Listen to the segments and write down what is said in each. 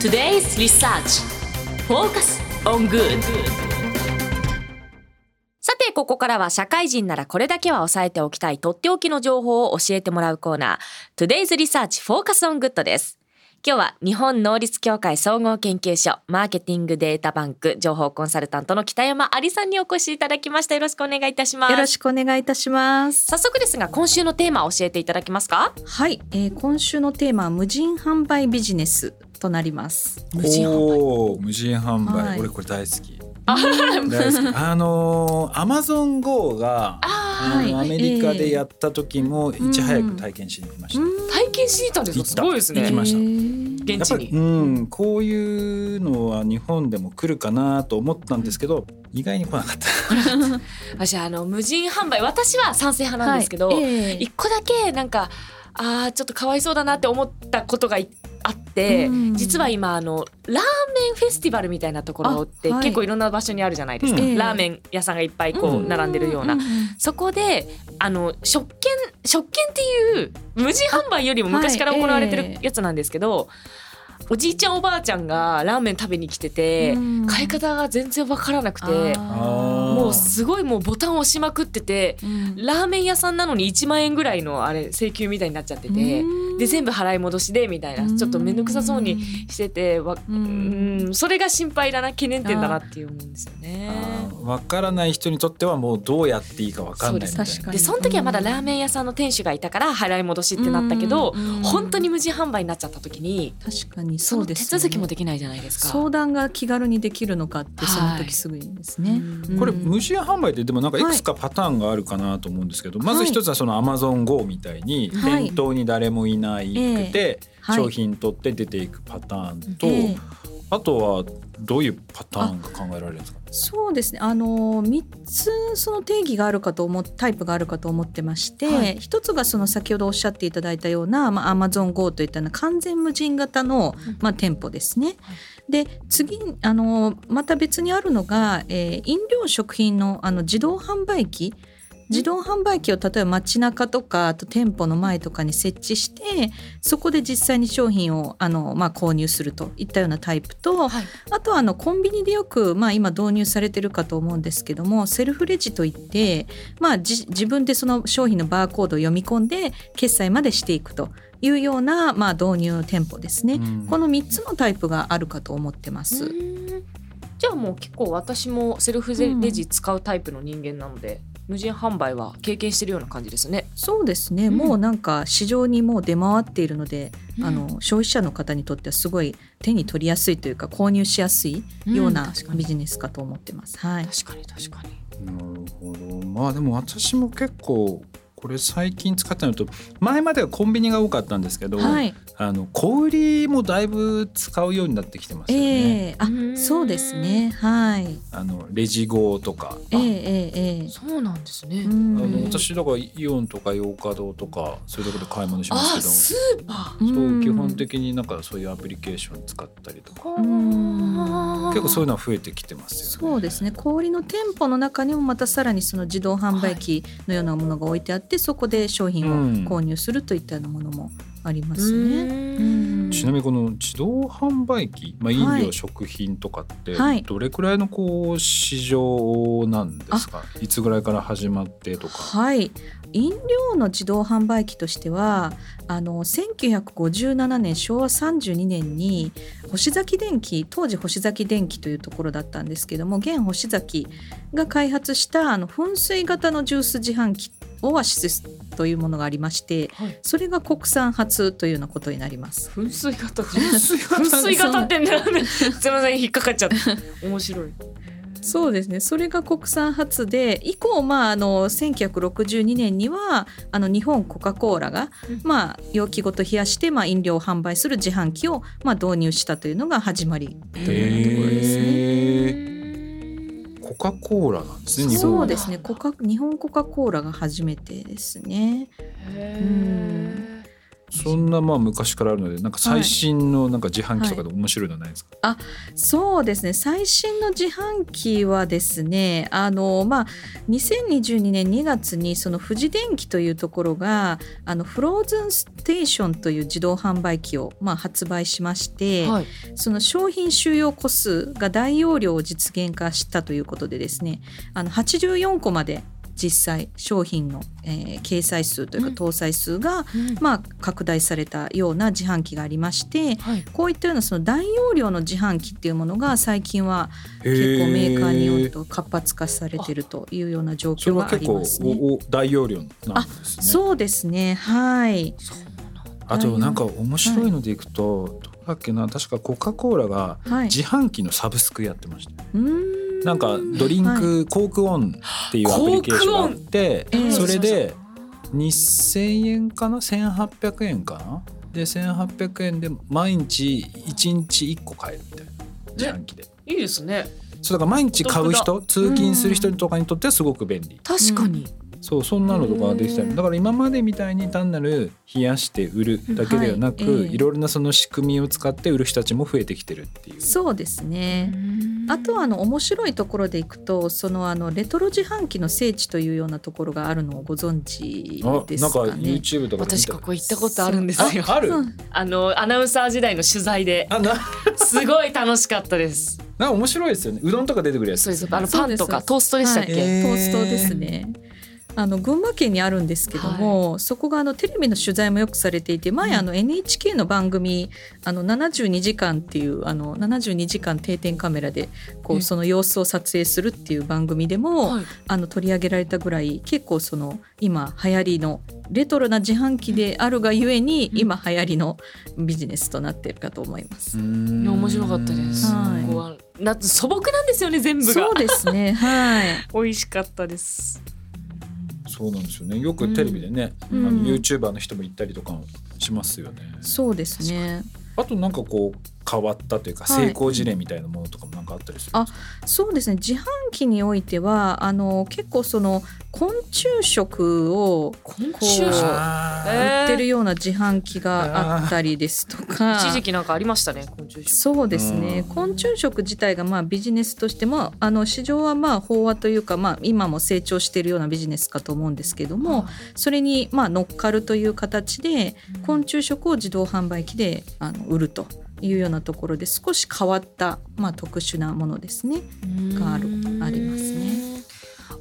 Today's Research Focus on Good さてここからは社会人ならこれだけは押さえておきたいとっておきの情報を教えてもらうコーナー Today's Research Focus on Good です今日は日本能率協会総合研究所マーケティングデータバンク情報コンサルタントの北山ありさんにお越しいただきました。よろしくお願いいたします。よろしくお願いいたします。早速ですが今週のテーマを教えていただけますか？はい、えー、今週のテーマは無人販売ビジネスとなります。無人販売無人販売、はい。俺これ大好き。あ大好き。あのアマゾン GO があはい。アメリカでやった時もいち早くうん体験しに行きました、ー体験しに行ったんですかすごいですね。行きました。えー現地に。うん、こういうのは日本でも来るかなと思ったんですけど意外に来なかった。私あの無人販売私は賛成派なんですけど、はい。えー一個だけなんかあーちょっとかわいそうだなって思ったことがいあって、うん。実は今あのラーメンフェスティバルみたいなところって結構いろんな場所にあるじゃないですか、うん。ラーメン屋さんがいっぱいこう並んでるような、そこであの食券食券っていう無人販売よりも昔から行われてるやつなんですけど、おじいちゃんおばあちゃんがラーメン食べに来てて、うん。買い方が全然わからなくてもうすごいもうボタン押しまくっててうん。ラーメン屋さんなのに1万円ぐらいのあれ請求みたいになっちゃっててうんで全部払い戻しでみたいなちょっと面倒くさそうにしててわううんんそれが心配だな懸念点だなっていう思うんですよね。わからない人にとってはもうどうやっていいかわかんないみたいな。です確かに。でその時はまだラーメン屋さんの店主がいたから払い戻しってなったけどうん。本当に無人販売になっちゃった時に確かにそうですよね続きもできないじゃないですか。相談が気軽にできるのかってそのはい。時すぐにですね、うん。これうん無人販売ってでもなんかいくつかパターンがあるかなと思うんですけど、まず一つはそのアマゾン GO みたいにはい。店頭に誰もいないくてはい。商品取って出ていくパターンと、ええ。あとはどういうパターンが考えられるんですか？そうですね。あの3つその定義があるかと思っタイプがあるかと思ってまして、はい。一つがその先ほどおっしゃっていただいたような、まあ、Amazon Go といったような完全無人型の、まあ、店舗ですね。で次あのまた別にあるのが、えー飲料食品のあの自動販売機自動販売機を例えば街中とかあと店舗の前とかに設置してそこで実際に商品をあの、まあ、購入するといったようなタイプと、はい。あとはあのコンビニでよく、まあ、今導入されてるかと思うんですけどもセルフレジといって、まあ、じ自分でその商品のバーコードを読み込んで決済までしていくというような、まあ、導入店舗ですね、うん。この3つのタイプがあるかと思ってます。うん。じゃあもう結構私もセルフレジ使うタイプの人間なので、無人販売は経験してるような感じですね。そうですね、うん。もうなんか市場にもう出回っているので、うん。あの消費者の方にとってはすごい手に取りやすいというか購入しやすいよううん。なビジネスかと思ってます。はい、確かに確かに。なるほど。まあでも私も結構これ最近使ったのと前まではコンビニが多かったんですけど、はい。あの小売りもだいぶ使うようになってきてますよね。ええ。あうん。そうですね。はい。あのレジ号とか。ええええええ。そうなんですね。うん。あの私だからイオンとかヨーカドーとかそういうところで買い物しまあすけど。スーパそううん。基本的になんかそういうアプリケーション使ったりとか。ー。うん結構そういうのは増えてきてますよね。そうですね。小売りの店舗の中にもまたさらにその自動販売機のようなものが置いてあって、そこで商品を購入するといったようなものもありますね。うん。ちなみにこの自動販売機、まあ、飲料、はい食品とかってはい。どれくらいのこう市場なんですか、いつぐらいから始まってとか。はい。飲料の自動販売機としてはあの1957年昭和32年に星崎電機当時星崎電機というところだったんですけども現星崎が開発したあの噴水型のジュース自販機オアシスというものがありましてはいそれが国産初というようなことになります。噴水型噴水型噴水型ってね すみません引っかかっちゃった。面白い。そうですねそれが国産初で以降、まあ、あの1962年にはあの日本コカ・コーラが、うんまあ、容器ごと冷やして、まあ、飲料を販売する自販機を、まあ、導入したというのが始まりというところですね。カ・コーラなんですねそうですねコカ日本コカ・コーラが初めてですね。へーそんなまあ昔からあるのでなんか最新のなんか自販機とかで面白いのないですか、そうですね。最新の自販機はですねあのまあ2022年2月にその富士電機というところがあのフローズンステーションという自動販売機をまあ発売しまして、はい。その商品収容個数が大容量を実現化したということでですねあの84個まで実際商品の、えー掲載数というかうん。搭載数が、うん。まあ、拡大されたような自販機がありましてはい。こういったようなその大容量の自販機っていうものが最近は結構メーカーによると活発化されてるというような状況がありますね。大容量なんですね。そうですね。はい。あとなんか面白いのでいくと、どこだっけな。確かコカ・コーラがはい。自販機のサブスクやってました、うーんなんかドリンク、コークオンっていうアプリケーションがあってコーそれで2,000円かな？1,800円かな？で1,800円で毎日1日1個買えるみたいな自販機で。いいですね。そうだから毎日買うお人通勤する人とかにとってはすごく便利。確かに、そうそんなのとかができたりだから今までみたいに単なる冷やして売るだけではなく、はいええいろいろなその仕組みを使って売る人たちも増えてきてるっていう。そうですね。あとはあの面白いところでいくとそのあのレトロ自販機の聖地というようなところがあるのをご存知あなんかですかね。YouTube とかで見た。私ここ行ったことあるんですよ。あある？うん。あのアナウンサー時代の取材で。すごい楽しかったです。なんか面白いですよね。うどんとか出てくるやつそうです。あのパンとかトーストでしたっけ、はい。トーストですね。あの群馬県にあるんですけども、そこがあのテレビの取材もよくされていて前あの NHK の番組「あの72時間」っていうあの72時間定点カメラでこえうその様子を撮影するっていう番組でも、はい。あの取り上げられたぐらい結構その今流行りのレトロな自販機であるがゆえにうん。今流行りのビジネスとなっているかと思います。面白かったです、はい素朴なんですよね全部が。そうですね。はい。美味しかったですそうなんですよね。よくテレビでね、うん。あの YouTuber の人も行ったりとかもしますよね。そうですね。あとなんかこう変わったというかはい。成功事例みたいなものとかもなんかあったりするんあですか、そうですね。自販機においてはあの結構その昆虫食を昆虫食。売ってるような自販機があったりですとか。一時期なんかありましたね昆虫食。そうですね。うん。昆虫食自体がまあビジネスとしてもあの市場はまあ飽和というか、まあ、今も成長しているようなビジネスかと思うんですけどもそれにまあ乗っかるという形で昆虫食を自動販売機であの売るというようなところで少し変わった、まあ、特殊なものですね。があるありますね。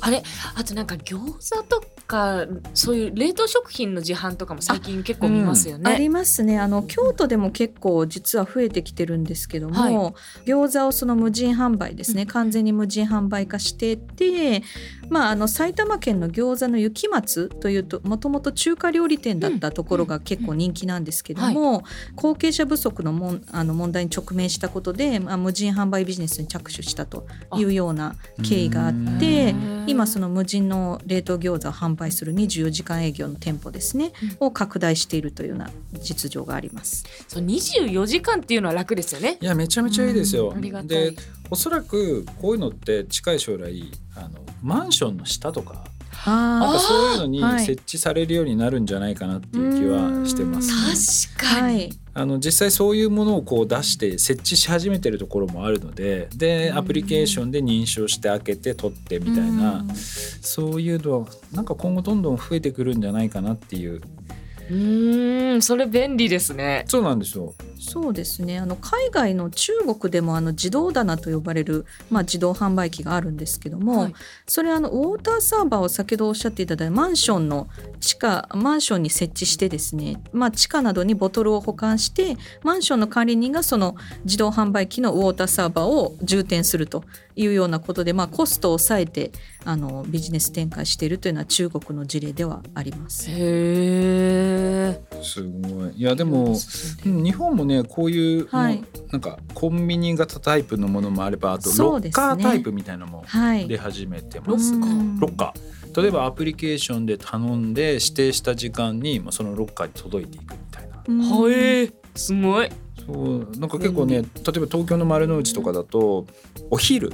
あれあとなんか餃子とかそういう冷凍食品の自販とかも最近結構見ますよね。ありますねあの京都でも結構実は増えてきてるんですけども、はい餃子をその無人販売ですね、完全に無人販売化してて、まあ、あの埼玉県の餃子の雪松というともともと中華料理店だったところが結構人気なんですけども、後継者不足のもんあの問題に直面したことで、まあ、無人販売ビジネスに着手したというような経緯があってうん今その無人の冷凍餃子を販売する24時間営業の店舗ですね、を拡大しているというような実情があります。そう24時間っていうのは楽ですよね。いやめちゃめちゃいいですよ。ありがたいでおそらくこういうのって近い将来あのマンションの下とかなんあかそういうのにはい。設置されるようになるんじゃないかなっていう気はしてます。確かに。はい、あの実際そういうものをこう出して設置し始めてるところもあるのででアプリケーションで認証して開けて取ってみたいなうん。そういうのはなんか今後どんどん増えてくるんじゃないかなっていううーんそれ便利ですね。そうなんですよ。そうですねあの海外の中国でもあの自動棚と呼ばれる、まあ、自動販売機があるんですけども、はいそれあのウォーターサーバーを先ほどおっしゃっていただいたマンションの地下マンションに設置してですね、まあ、地下などにボトルを保管してマンションの管理人がその自動販売機のウォーターサーバーを充填するというようなことで、まあ、コストを抑えてあのビジネス展開しているというのは中国の事例ではあります。へえ。すごいいやでもうん日本もねこういう、はいなんかコンビニ型タイプのものもあればあとロッカータイプみたいなのもはい出始めてロます。ッカーうんロッカー例えばアプリケーションで頼んで指定した時間にまあそのロッカーに届いていくみたいな。うんはえすごい。そうなんか結構ね例えば東京の丸の内とかだとお昼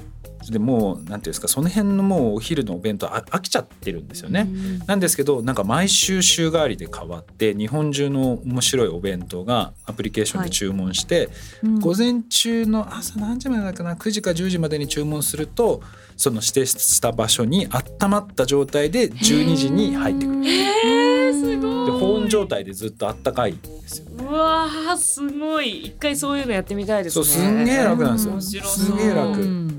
でもうなんていうんですかその辺のもうお昼のお弁当あ飽きちゃってるんですよね。なんですけどなんか毎週週替わりで変わって日本中の面白いお弁当がアプリケーションで注文して、うん。午前中の朝何時までだっけな9時か10時までに注文するとその指定した場所に温まった状態で12時に入ってくる。えー、すごい。で保温状態でずっとあったかいんですよ。うわーすごい。一回そういうのやってみたいですね。そうすんげえ楽なんですよ。すげえ楽。うん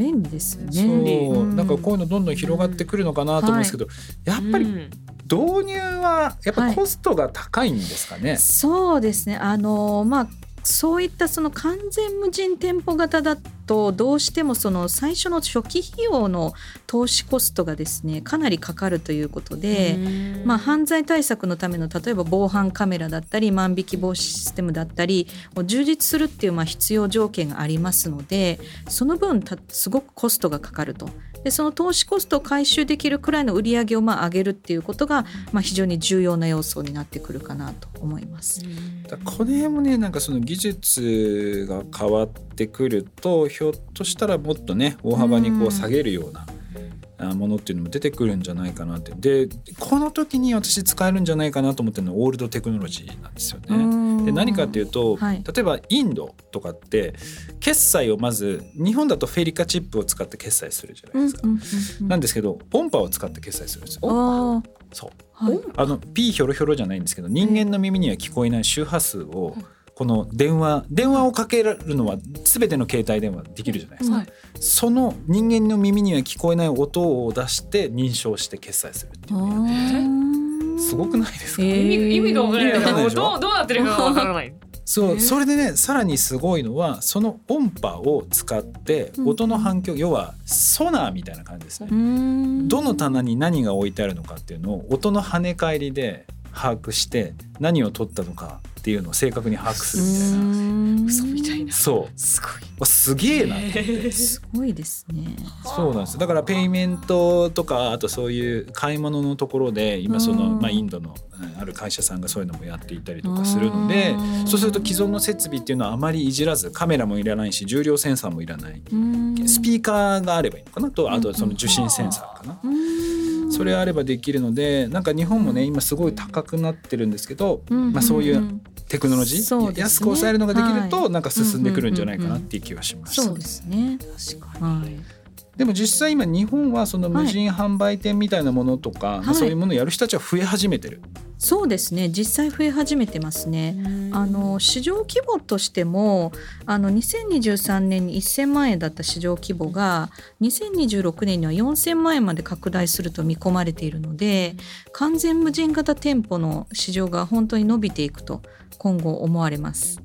便利ですよね。そう、うんなん。かこういうのどんどん広がってくるのかなと思うんですけど、やっぱりうん。導入はやっぱはい。コストが高いんですかね？そうですね。あのまあそういったその完全無人店舗型だとどうしてもその最初の初期費用の投資コストがですねかなりかかるということで、うん。まあ、犯罪対策のための例えば防犯カメラだったり万引き防止システムだったりを充実するっていうまあ必要条件がありますのでその分たすごくコストがかかるとでその投資コストを回収できるくらいの売り上げをまあ上げるっていうことがまあ非常に重要な要素になってくるかなと思います。この辺もねなんかその技術が変わってくるとひょっとしたらもっとね大幅にこう下げるような。あものっていうのも出てくるんじゃないかなってでこの時に私使えるんじゃないかなと思ってるのはオールドテクノロジーなんですよね。で何かっていうと、はい。例えばインドとかって決済をまず日本だとフェリカチップを使って決済するじゃないですか。なんですけど音波を使って決済するんですよ。あそう。ーはい。あのピーヒョロヒョロじゃないんですけど人間の耳には聞こえない周波数をこの電話電話をかけるのは全ての携帯電話できるじゃないですか、はい。その人間の耳には聞こえない音を出して認証して決済するっていう。のをやっててすごくないですか、へー。意味意味がわからない。どうどうなってるかがわからない。そうそれでねさらにすごいのはその音波を使って音の反響、要はソナーみたいな感じですね、どの棚に何が置いてあるのかっていうのを音の跳ね返りで把握して何を取ったのかっていうのを正確に把握するみたいな。嘘みたいな。そう。すごい。わすげえな すごいですね。そうなんです。だからペイメントとかあとそういう買い物のところで今その、うん。まあ、インドのうんある会社さんがそういうのもやっていたりとかするのでうん。そうすると既存の設備っていうのはあまりいじらずカメラもいらないし重量センサーもいらない。スピーカーがあればいいのかな？とあとはその受信センサーかな。それあればできるのでなんか日本もね今すごい高くなってるんですけど、まあ、そういうテクノロジー、ね安く抑えるのができると、はいなんか進んでくるんじゃないかなっていう気はしました。そうですね。確かにはい。でも実際今日本はその無人販売店みたいなものとか、まあそういうものをやる人たちは増え始めてる。そうですね。実際増え始めてますね。あの市場規模としてもあの2023年に1000万円だった市場規模が2026年には4000万円まで拡大すると見込まれているので完全無人型店舗の市場が本当に伸びていくと今後思われます。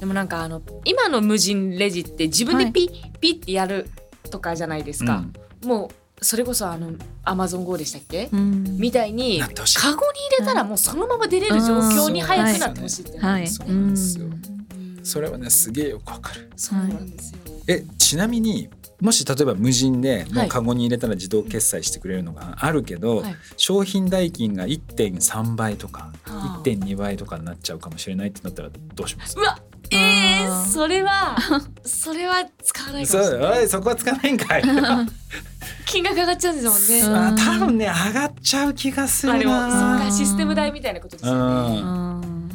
うんでもなんかあの今の無人レジって自分でピッ、ピッってやるとかじゃないですか、もうそれこそあのアマゾン GO でしたっけ、うん。みたいにカゴに入れたらもうそのまま出れる状況に早くなってほしいってはい。そうなんですよ。うん。それはねすげえよくわかる。そうなんですよ、えちなみにもし例えば無人でもはい。うカゴに入れたら自動決済してくれるのがあるけど、はい。商品代金が1.3倍とかはあ1.2倍とかになっちゃうかもしれないってなったらどうします？うわえー、それは それは使わないかそうもしれない。そこはつかないんかい 金額上がっちゃうんですもんね、う。ん。あ多分ね上がっちゃう気がするあでもそっなかシステム代みたいなことですよね。うん。うん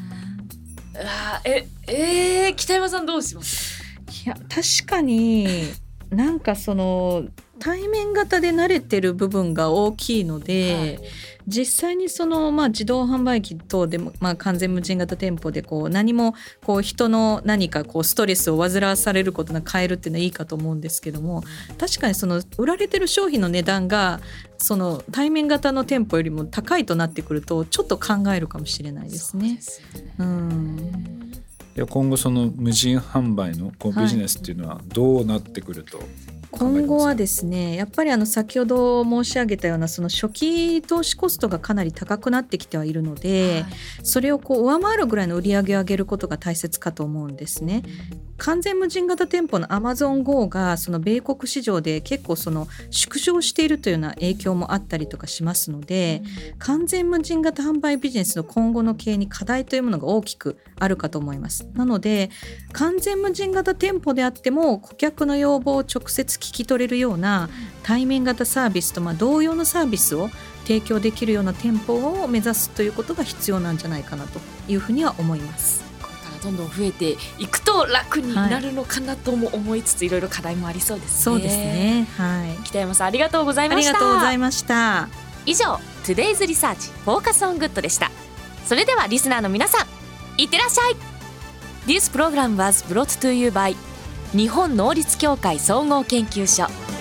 うわーええー、北山さんどうします？いや確かになんかその対面型で慣れてる部分が大きいので、実際にその、まあ、自動販売機等でも、まあ、完全無人型店舗でこう何もこう人の何かこうストレスを煩わされることなく買えるっていうのはいいかと思うんですけども確かにその売られてる商品の値段がその対面型の店舗よりも高いとなってくるとちょっと考えるかもしれないですね。すよねうんいや今後その無人販売のこうはいビジネスっていうのはどうなってくると今後はですねやっぱりあの先ほど申し上げたようなその初期投資コストがかなり高くなってきてはいるので、はい、それをこう上回るぐらいの売り上げを上げることが大切かと思うんですね。完全無人型店舗のアマゾン GO がその米国市場で結構その縮小しているというような影響もあったりとかしますので、うん、完全無人型販売ビジネスの今後の経営に課題というものが大きくあるかと思います。なので完全無人型店舗であっても顧客の要望を直接聞き取れるような対面型サービスとまあ同様のサービスを提供できるような店舗を目指すということが必要なんじゃないかなというふうには思います。どんどん増えていくと楽になるのかなとも思いつつ、はい、いろいろ課題もありそうですね。そうですね。はい。北山さんありがとうございました。ありがとうございました。以上 Today's Research Focus on Good でした。それではリスナーの皆さん、いってらっしゃい。This program was brought to you by 日本能率協会総合研究所。